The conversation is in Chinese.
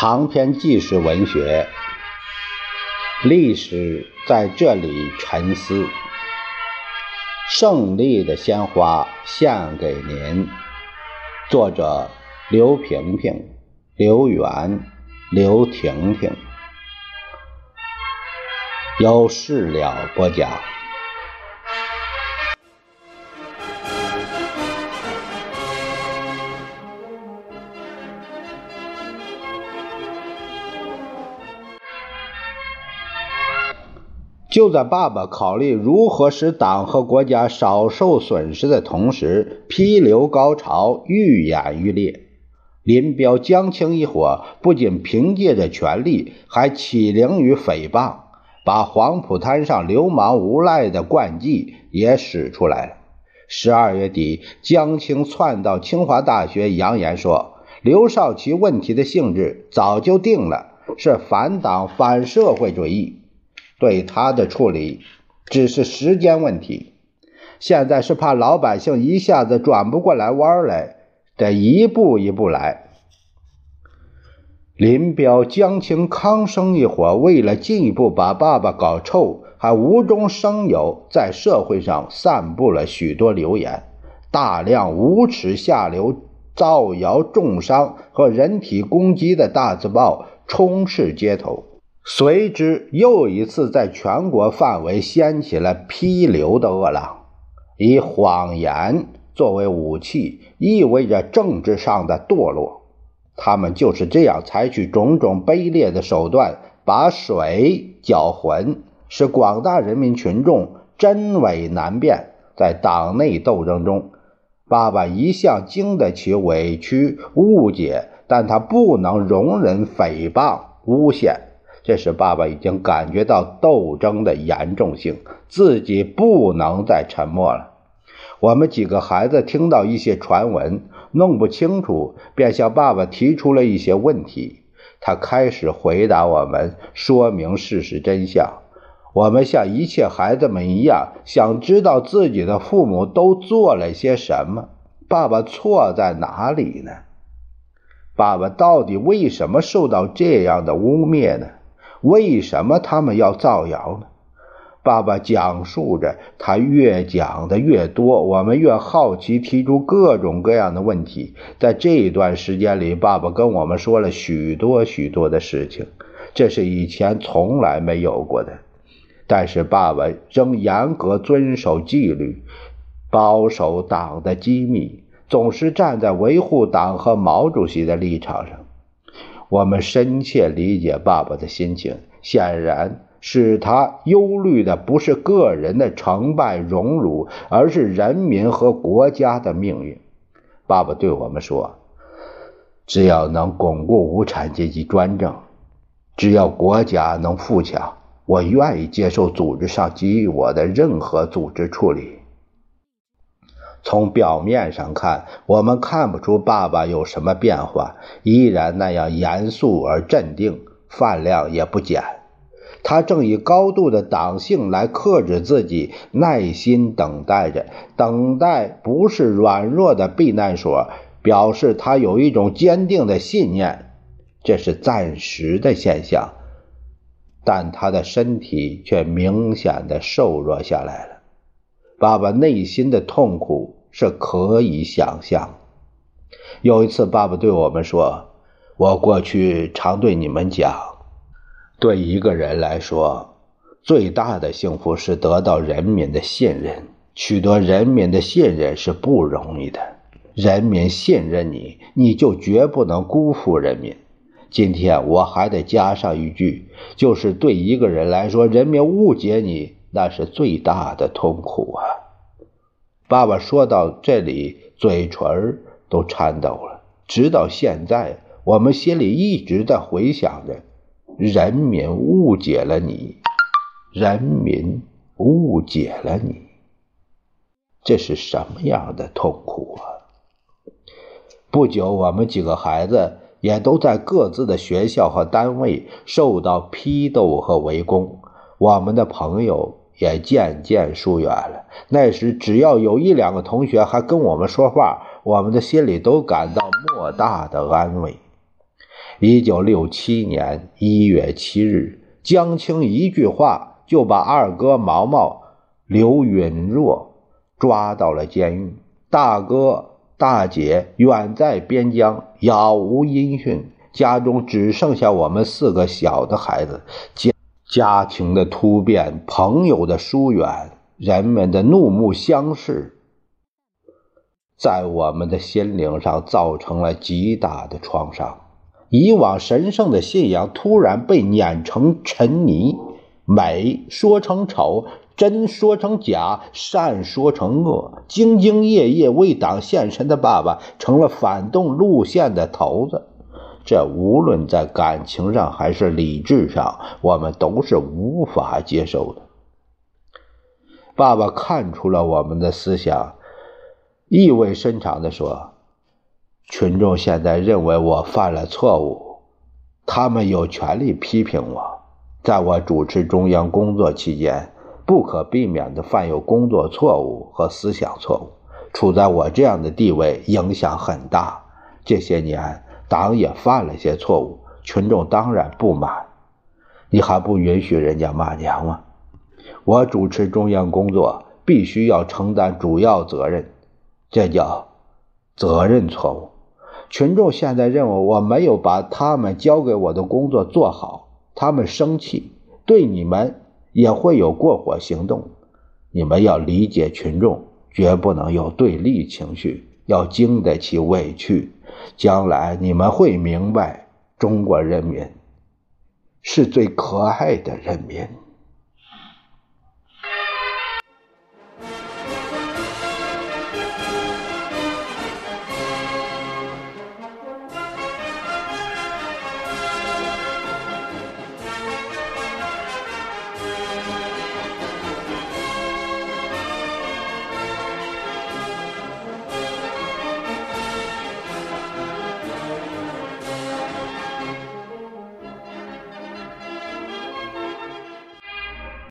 长篇纪实文学，历史在这里沉思。胜利的鲜花献给您。作者：刘萍萍、刘源、刘婷婷。有事了播讲。就在爸爸考虑如何使党和国家少受损失的同时，批刘高潮愈演愈烈。林彪、江青一伙不仅凭借着权力，还起灵于诽谤，把黄浦滩上流氓无赖的惯技也使出来了。十二月底，江青窜到清华大学，扬言说：“刘少奇问题的性质早就定了，是反党反社会主义。”对他的处理只是时间问题，现在是怕老百姓一下子转不过来弯来，得一步一步来。林彪、江青、康生一伙为了进一步把爸爸搞臭，还无中生有，在社会上散布了许多流言，大量无耻下流、造谣重伤和人体攻击的大字报充斥街头。随之又一次在全国范围掀起了批刘的恶浪，以谎言作为武器，意味着政治上的堕落。他们就是这样采取种种卑劣的手段，把水搅浑，使广大人民群众真伪难辨。在党内斗争中，爸爸一向经得起委屈误解，但他不能容忍诽谤诬陷。这时，爸爸已经感觉到斗争的严重性，自己不能再沉默了。我们几个孩子听到一些传闻，弄不清楚，便向爸爸提出了一些问题。他开始回答我们，说明事实真相。我们像一切孩子们一样，想知道自己的父母都做了些什么。爸爸错在哪里呢？爸爸到底为什么受到这样的污蔑呢？为什么他们要造谣呢？爸爸讲述着，他越讲的越多，我们越好奇，提出各种各样的问题。在这一段时间里，爸爸跟我们说了许多许多的事情，这是以前从来没有过的。但是爸爸仍严格遵守纪律，保守党的机密，总是站在维护党和毛主席的立场上。我们深切理解爸爸的心情，显然使他忧虑的不是个人的成败荣辱，而是人民和国家的命运。爸爸对我们说：“只要能巩固无产阶级专政，只要国家能富强，我愿意接受组织上给予我的任何组织处理。”从表面上看，我们看不出爸爸有什么变化，依然那样严肃而镇定，饭量也不减。他正以高度的党性来克制自己，耐心等待着。等待不是软弱的避难所，表示他有一种坚定的信念。这是暂时的现象，但他的身体却明显的瘦弱下来了。爸爸内心的痛苦是可以想象。有一次，爸爸对我们说：“我过去常对你们讲，对一个人来说，最大的幸福是得到人民的信任。取得人民的信任是不容易的。人民信任你，你就绝不能辜负人民。今天我还得加上一句，就是对一个人来说，人民误解你。”那是最大的痛苦啊！爸爸说到这里，嘴唇都颤抖了。直到现在，我们心里一直在回想着：人民误解了你，人民误解了你。这是什么样的痛苦啊！不久，我们几个孩子也都在各自的学校和单位受到批斗和围攻。我们的朋友。也渐渐疏远了。那时，只要有一两个同学还跟我们说话，我们的心里都感到莫大的安慰。一九六七年一月七日，江青一句话就把二哥毛毛刘允若抓到了监狱，大哥大姐远在边疆，杳无音讯，家中只剩下我们四个小的孩子。家庭的突变，朋友的疏远，人们的怒目相视，在我们的心灵上造成了极大的创伤。以往神圣的信仰突然被碾成尘泥，美说成丑，真说成假，善说成恶。兢兢业业为党献身的爸爸成了反动路线的头子，这无论在感情上还是理智上，我们都是无法接受的。爸爸看出了我们的思想，意味深长地说。群众现在认为我犯了错误，他们有权利批评我。在我主持中央工作期间，不可避免地犯有工作错误和思想错误。处在我这样的地位，影响很大。这些年，党也犯了些错误，群众当然不满。你还不允许人家骂娘吗？我主持中央工作，必须要承担主要责任，这叫责任错误。群众现在认为我没有把他们交给我的工作做好，他们生气，对你们也会有过火行动。你们要理解群众，绝不能有对立情绪，要经得起委屈。将来你们会明白，中国人民是最可爱的人民。